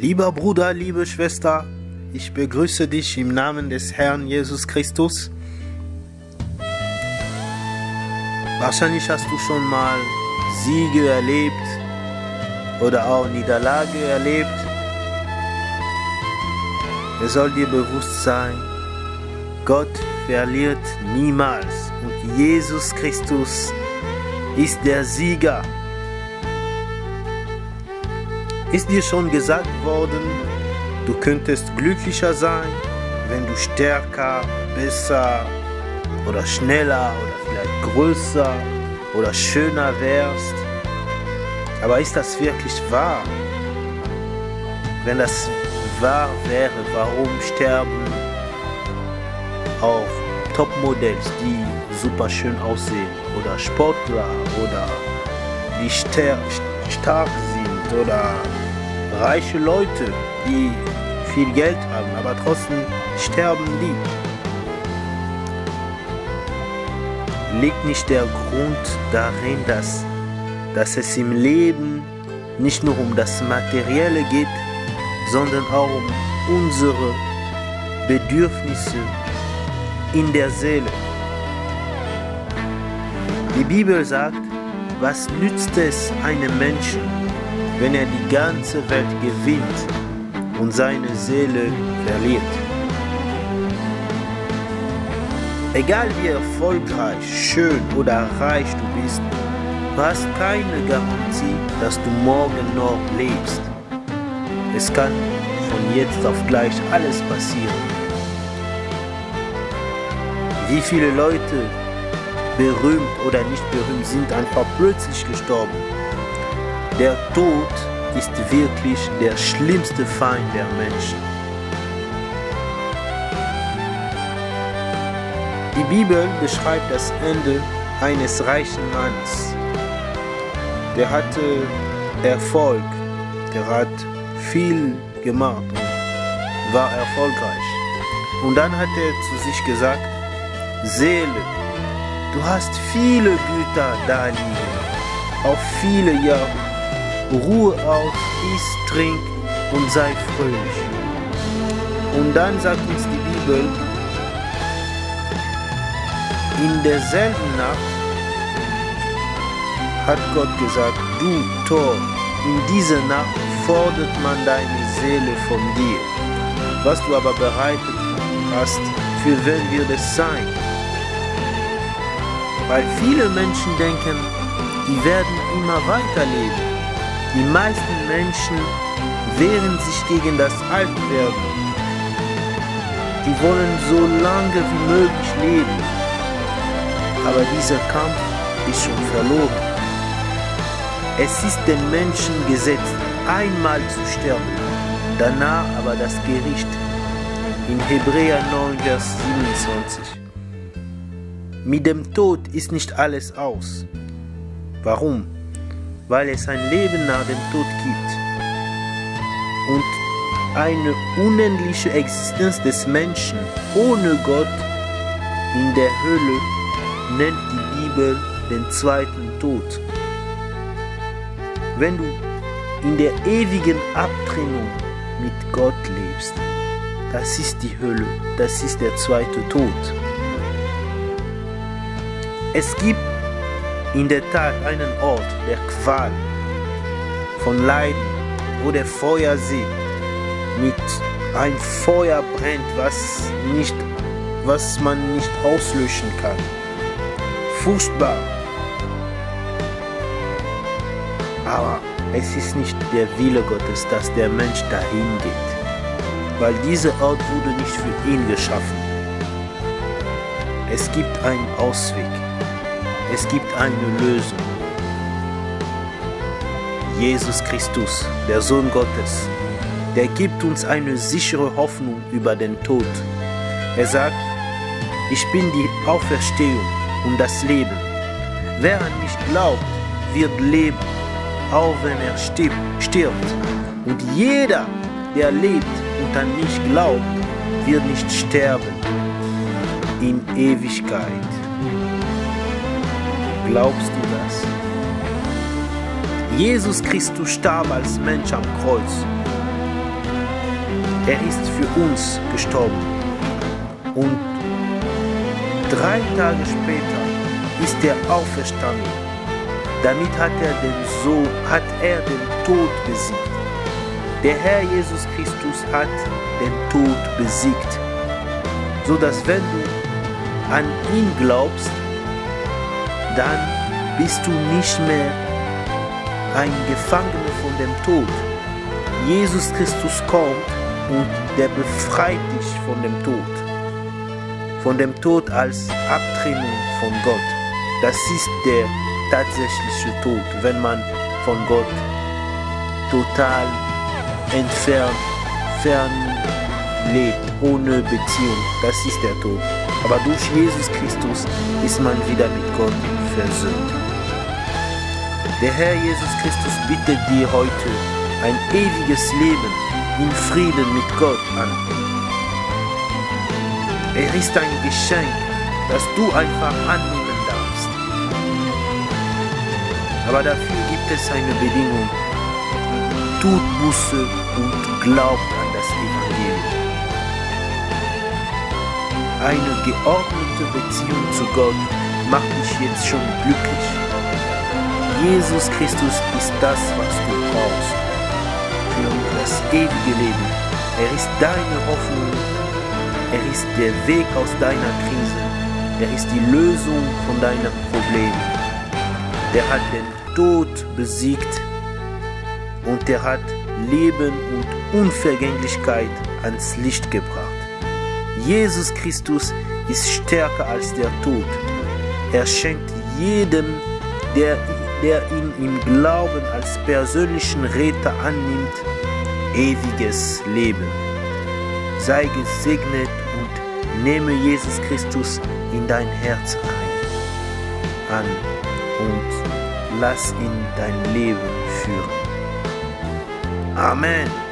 Lieber Bruder, liebe Schwester, ich begrüße dich im Namen des Herrn Jesus Christus. Wahrscheinlich hast du schon mal Siege erlebt oder auch Niederlage erlebt. Es soll dir bewusst sein, Gott verliert niemals und Jesus Christus ist der Sieger. Ist dir schon gesagt worden, du könntest glücklicher sein, wenn du stärker, besser oder schneller oder vielleicht größer oder schöner wärst? Aber ist das wirklich wahr? Wenn das wahr wäre, warum sterben auch Topmodells, die super schön aussehen oder Sportler oder die stark sind oder reiche Leute, die viel Geld haben, aber trotzdem sterben die. Liegt nicht der Grund darin, dass, dass es im Leben nicht nur um das Materielle geht, sondern auch um unsere Bedürfnisse in der Seele. Die Bibel sagt, was nützt es einem Menschen, wenn er die ganze Welt gewinnt und seine Seele verliert. Egal wie erfolgreich, schön oder reich du bist, du hast keine Garantie, dass du morgen noch lebst. Es kann von jetzt auf gleich alles passieren. Wie viele Leute, berühmt oder nicht berühmt, sind einfach plötzlich gestorben der Tod ist wirklich der schlimmste Feind der Menschen. Die Bibel beschreibt das Ende eines reichen Mannes. Der hatte Erfolg, der hat viel gemacht und war erfolgreich. Und dann hat er zu sich gesagt, Seele, du hast viele Güter da liegen, auf viele Jahre Ruhe aus, iss, trink und sei fröhlich. Und dann sagt uns die Bibel, in derselben Nacht hat Gott gesagt, du Tor, in dieser Nacht fordert man deine Seele von dir. Was du aber bereitet hast, für wen wird es sein? Weil viele Menschen denken, die werden immer weiterleben. Die meisten Menschen wehren sich gegen das Altwerden. Die wollen so lange wie möglich leben. Aber dieser Kampf ist schon verloren. Es ist den Menschen gesetzt, einmal zu sterben, danach aber das Gericht. In Hebräer 9, Vers 27. Mit dem Tod ist nicht alles aus. Warum? Weil es ein Leben nach dem Tod gibt. Und eine unendliche Existenz des Menschen ohne Gott in der Hölle nennt die Bibel den zweiten Tod. Wenn du in der ewigen Abtrennung mit Gott lebst, das ist die Hölle, das ist der zweite Tod. Es gibt in der Tat einen Ort der Qual, von Leiden, wo der Feuersee mit ein Feuer brennt, was, nicht, was man nicht auslöschen kann. Furchtbar. Aber es ist nicht der Wille Gottes, dass der Mensch dahin geht, weil dieser Ort wurde nicht für ihn geschaffen. Es gibt einen Ausweg. Es gibt eine Lösung. Jesus Christus, der Sohn Gottes, der gibt uns eine sichere Hoffnung über den Tod. Er sagt, ich bin die Auferstehung und das Leben. Wer an mich glaubt, wird leben, auch wenn er stirbt. Und jeder, der lebt und an mich glaubt, wird nicht sterben in Ewigkeit. Glaubst du das? Jesus Christus starb als Mensch am Kreuz. Er ist für uns gestorben. Und drei Tage später ist er auferstanden. Damit hat er den, so, hat er den Tod besiegt. Der Herr Jesus Christus hat den Tod besiegt, so dass wenn du an ihn glaubst, dann bist du nicht mehr ein Gefangener von dem Tod. Jesus Christus kommt und der befreit dich von dem Tod. Von dem Tod als Abtrennung von Gott. Das ist der tatsächliche Tod, wenn man von Gott total entfernt, fern lebt, ohne Beziehung. Das ist der Tod. Aber durch Jesus Christus ist man wieder mit Gott versöhnt. Der Herr Jesus Christus bittet dir heute ein ewiges Leben in Frieden mit Gott an. Er ist ein Geschenk, das du einfach annehmen darfst. Aber dafür gibt es eine Bedingung. Tut Buße und glaubt an das Evangelium. Eine geordnete Beziehung zu Gott macht dich jetzt schon glücklich. Jesus Christus ist das, was du brauchst für das ewige Leben. Er ist deine Hoffnung. Er ist der Weg aus deiner Krise. Er ist die Lösung von deinem Problem. Der hat den Tod besiegt und der hat Leben und Unvergänglichkeit ans Licht gebracht. Jesus Christus ist stärker als der Tod. Er schenkt jedem, der, der ihn im Glauben als persönlichen Retter annimmt, ewiges Leben. Sei gesegnet und nehme Jesus Christus in dein Herz ein, an und lass ihn dein Leben führen. Amen.